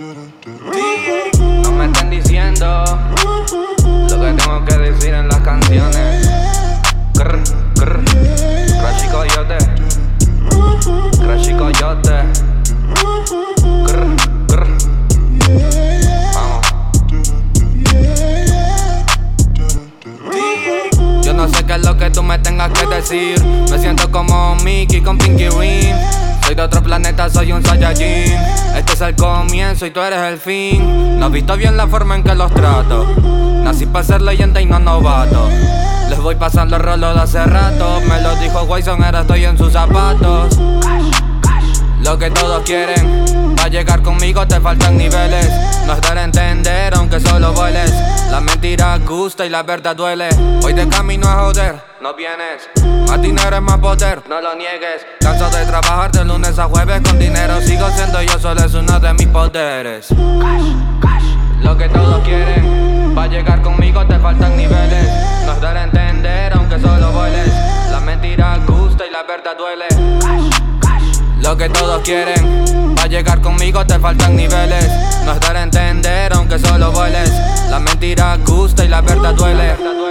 No me estén diciendo lo que tengo que decir en las canciones. Grr, grr, Crash y Coyote. Crash y Coyote. Grr, grr. Vamos. Yo no sé qué es lo que tú me tengas que decir. Me siento como Mickey con Pinky Ring. Soy de otro planeta, soy un Saiyajin. Este es el comienzo y tú eres el fin. No has visto bien la forma en que los trato. Nací para ser leyenda y no novato. Les voy pasando el rolo de hace rato. Me lo dijo Wyson, ahora estoy en sus zapatos. Lo que todos quieren, para llegar conmigo te faltan niveles. No es dar a entender, aunque solo vueles. La mentira gusta y la verdad duele. Hoy de camino a joder, no vienes. Más dinero es más poder, no lo niegues. Canso de trabajar de lunes a jueves con dinero. Sigo siendo yo solo, es uno de mis poderes. Lo que todos quieren, para llegar conmigo te faltan niveles. No es dar a entender, aunque solo vueles. La mentira gusta y la verdad duele. Lo que todos quieren, para llegar conmigo te faltan niveles. No es dar a entender, aunque solo vueles. La mentira gusta y la verdad duele.